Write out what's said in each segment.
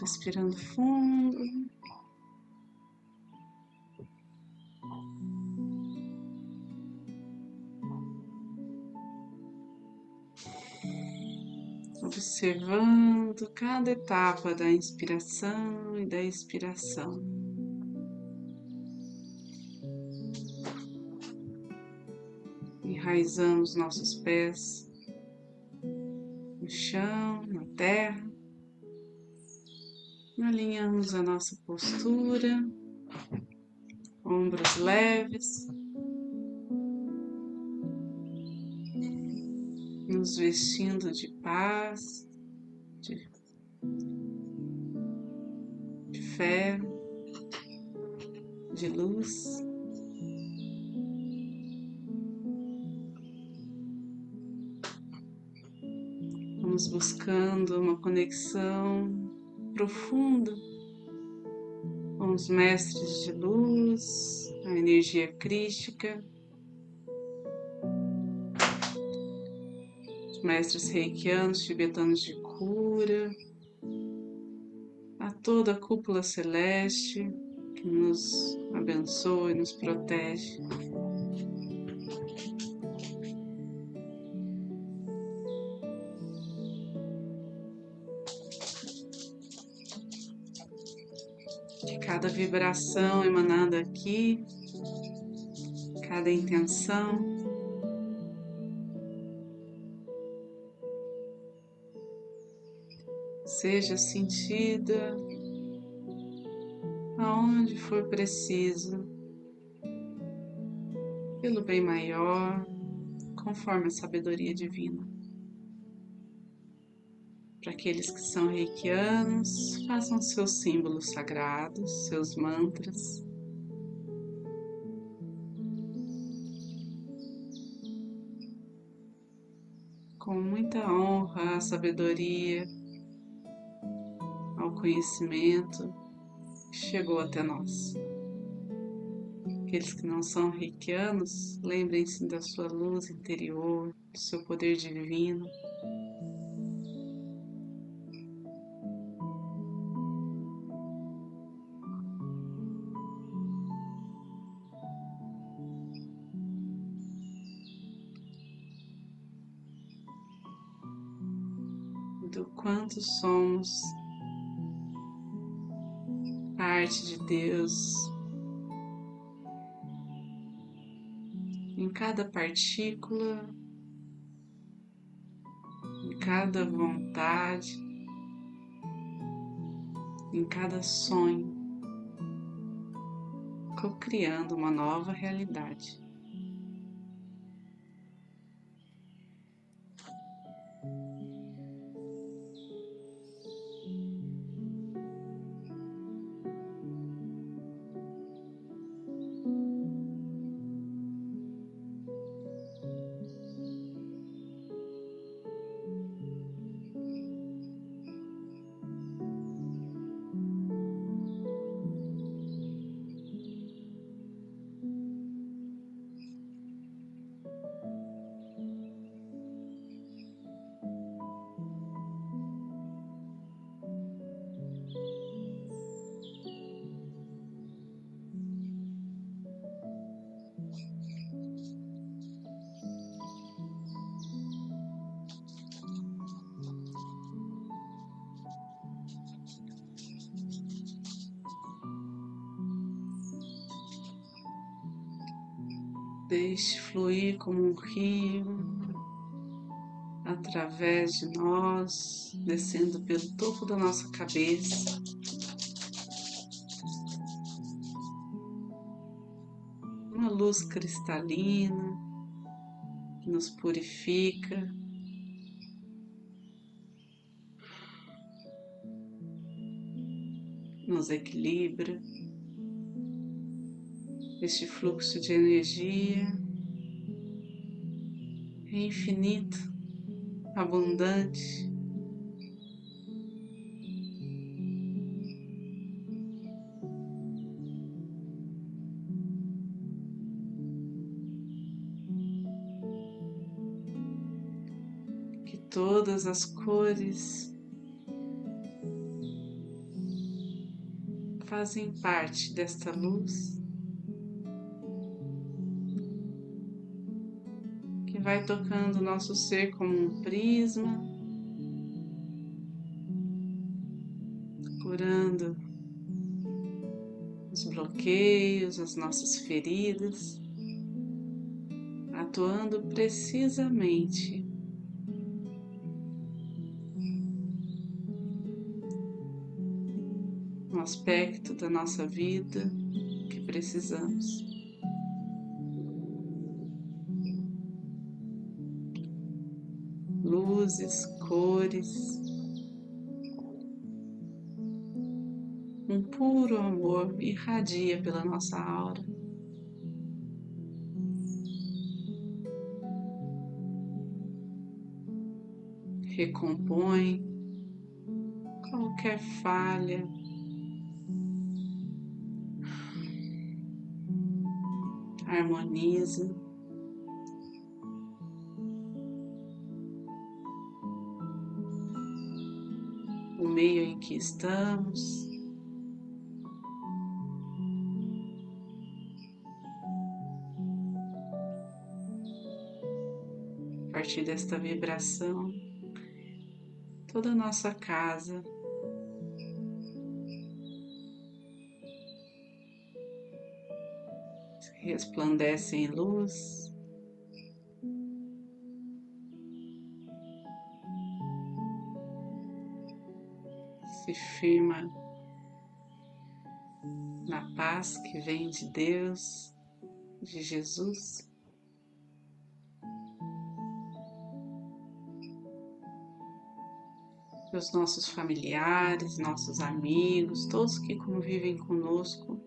Respirando fundo. Observando cada etapa da inspiração e da expiração. Enraizamos nossos pés no chão, na terra. Alinhamos a nossa postura, ombros leves, nos vestindo de paz, de, de fé, de luz. Vamos buscando uma conexão profunda com os mestres de luz, a energia crística, os mestres reikianos, tibetanos de cura, a toda a cúpula celeste que nos abençoa e nos protege. Cada vibração emanada aqui, cada intenção. Seja sentida aonde for preciso, pelo bem maior, conforme a sabedoria divina. Aqueles que são reikianos, façam seus símbolos sagrados, seus mantras. Com muita honra à sabedoria, ao conhecimento que chegou até nós. Aqueles que não são reikianos, lembrem-se da sua luz interior, do seu poder divino. Quanto somos parte de Deus em cada partícula, em cada vontade, em cada sonho, co-criando uma nova realidade. Deixe fluir como um rio através de nós, descendo pelo topo da nossa cabeça. Uma luz cristalina que nos purifica. Nos equilibra este fluxo de energia é infinito, abundante. todas as cores fazem parte desta luz vai tocando o nosso ser como um prisma, curando os bloqueios, as nossas feridas, atuando precisamente no aspecto da nossa vida que precisamos. Luzes, cores, um puro amor irradia pela nossa aura. Recompõe qualquer falha, harmoniza. Meio em que estamos. A partir desta vibração, toda a nossa casa resplandece em luz. Se firma na paz que vem de Deus, de Jesus. Os nossos familiares, nossos amigos, todos que convivem conosco,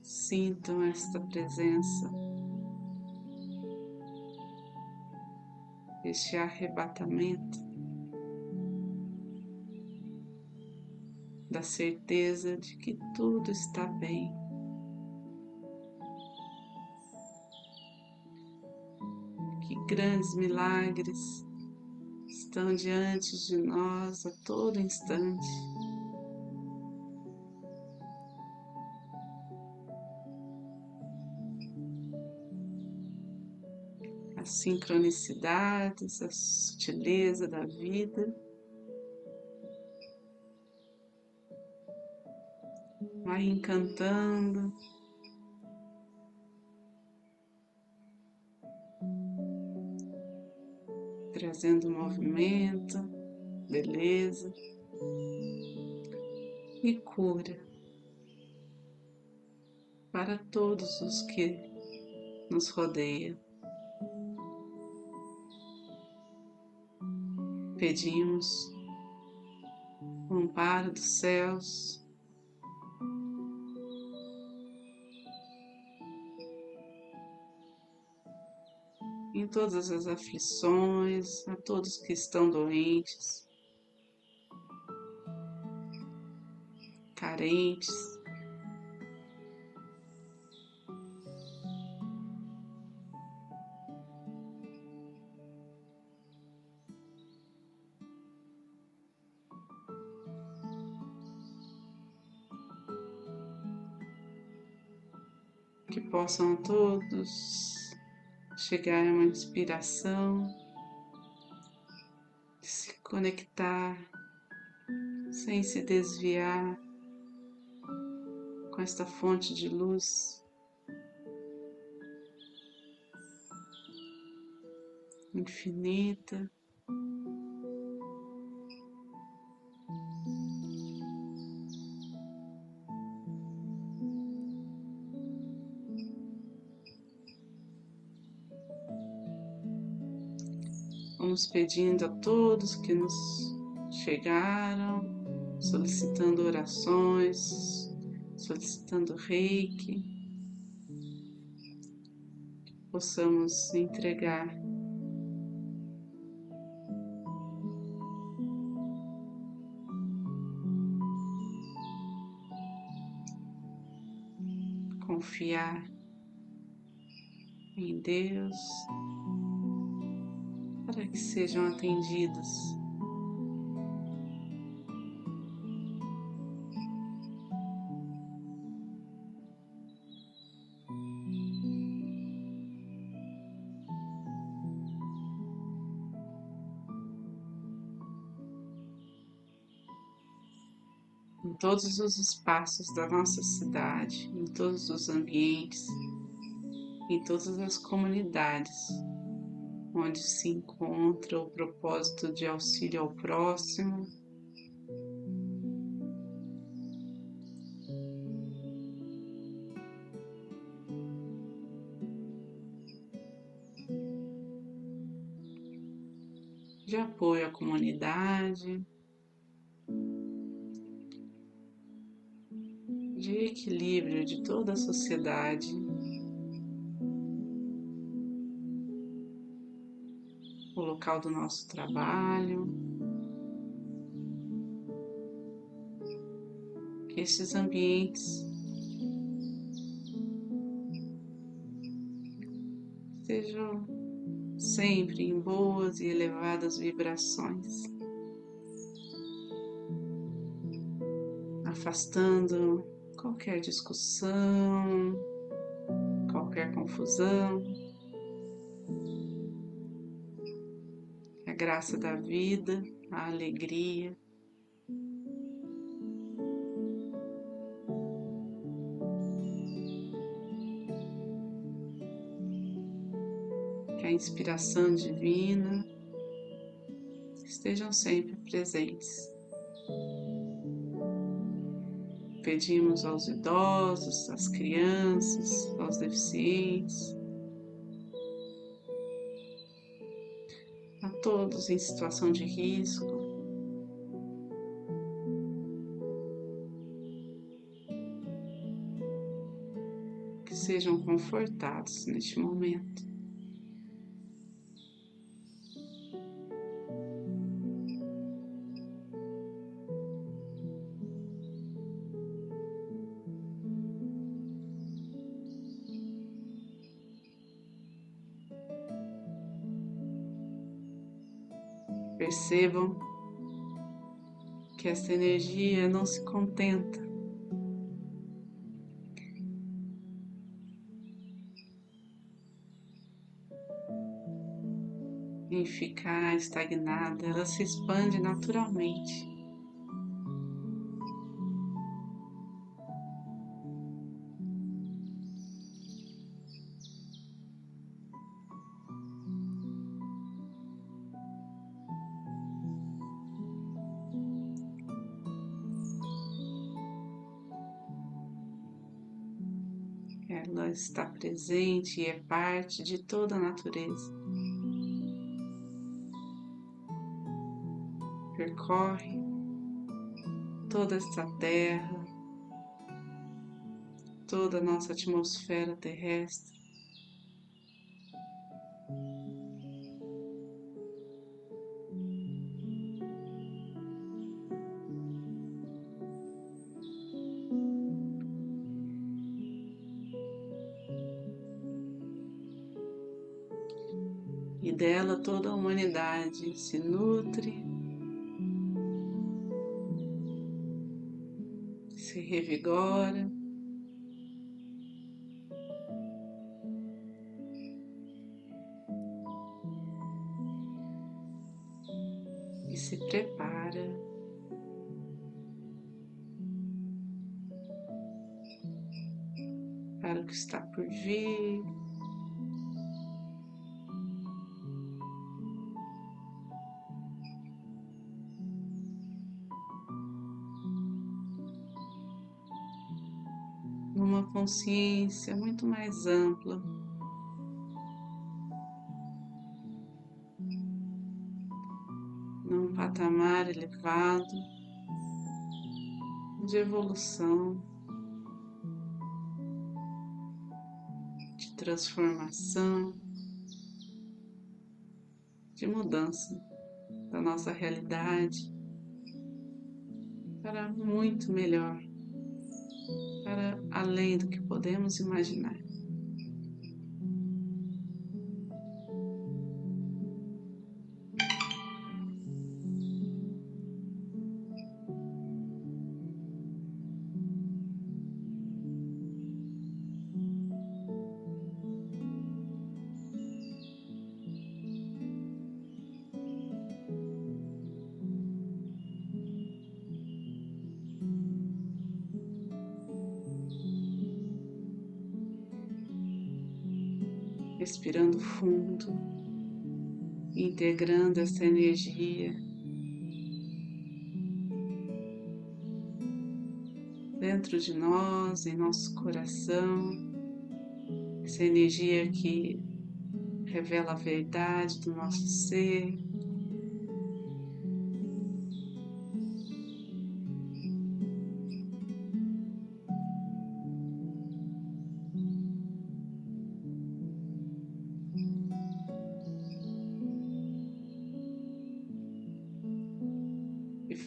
Sintam esta presença, este arrebatamento da certeza de que tudo está bem. Que grandes milagres estão diante de nós a todo instante. as sincronicidades, a sutileza da vida. Vai encantando. Trazendo movimento, beleza e cura para todos os que nos rodeiam. pedimos o amparo dos céus. Todas as aflições, a todos que estão doentes, carentes, que possam todos chegar a uma inspiração, se conectar sem se desviar com esta fonte de luz infinita. Vamos pedindo a todos que nos chegaram, solicitando orações, solicitando reiki, que possamos entregar confiar em Deus para que sejam atendidos. Em todos os espaços da nossa cidade, em todos os ambientes, em todas as comunidades onde se encontra o propósito de auxílio ao próximo. De apoio à comunidade, de equilíbrio de toda a sociedade. Local do nosso trabalho, que esses ambientes sejam sempre em boas e elevadas vibrações, afastando qualquer discussão, qualquer confusão. Graça da vida, a alegria. Que a inspiração divina estejam sempre presentes. Pedimos aos idosos, às crianças, aos deficientes, todos em situação de risco. Que sejam confortados neste momento. Percebam que essa energia não se contenta em ficar estagnada, ela se expande naturalmente. Está presente e é parte de toda a natureza. Percorre toda esta terra, toda a nossa atmosfera terrestre. Toda a humanidade se nutre, se revigora. E se prepara para o que está por vir. Consciência muito mais ampla. Num patamar elevado de evolução, de transformação, de mudança da nossa realidade para muito melhor para além do que podemos imaginar. Respirando fundo, integrando essa energia dentro de nós, em nosso coração, essa energia que revela a verdade do nosso ser.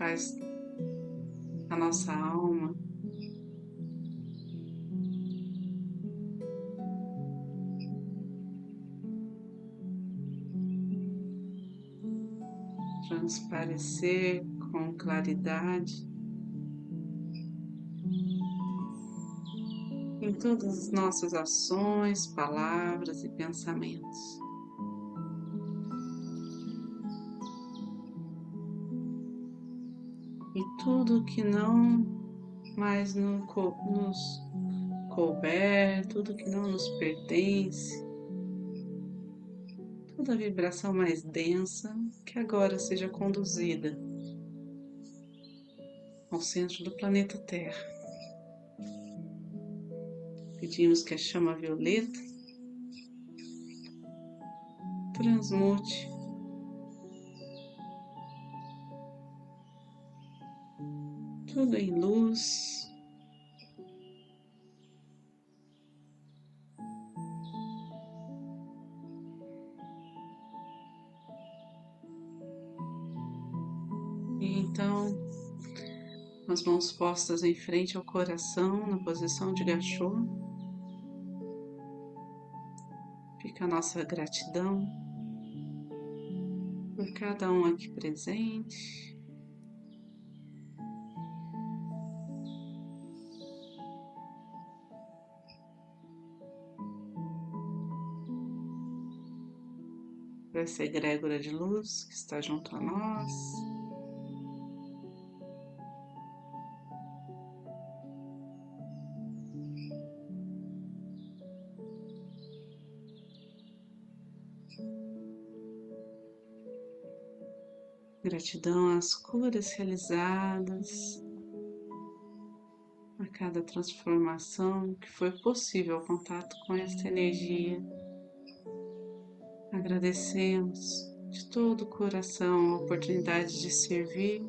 Faz a nossa alma transparecer com claridade em todas as nossas ações, palavras e pensamentos. Tudo que não mais nos couber, tudo que não nos pertence, toda vibração mais densa que agora seja conduzida ao centro do planeta Terra. Pedimos que a chama violeta transmute tudo em luz Então, as mãos postas em frente ao coração, na posição de gachô. Fica a nossa gratidão por cada um aqui presente. Essa egrégora de luz que está junto a nós. Gratidão às curas realizadas, a cada transformação que foi possível ao contato com esta energia. Agradecemos de todo o coração a oportunidade de servir.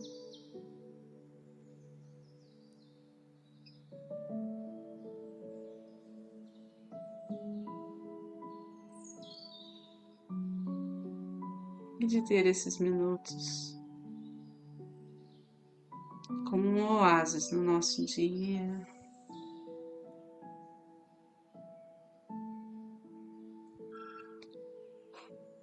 E de ter esses minutos como um oásis no nosso dia.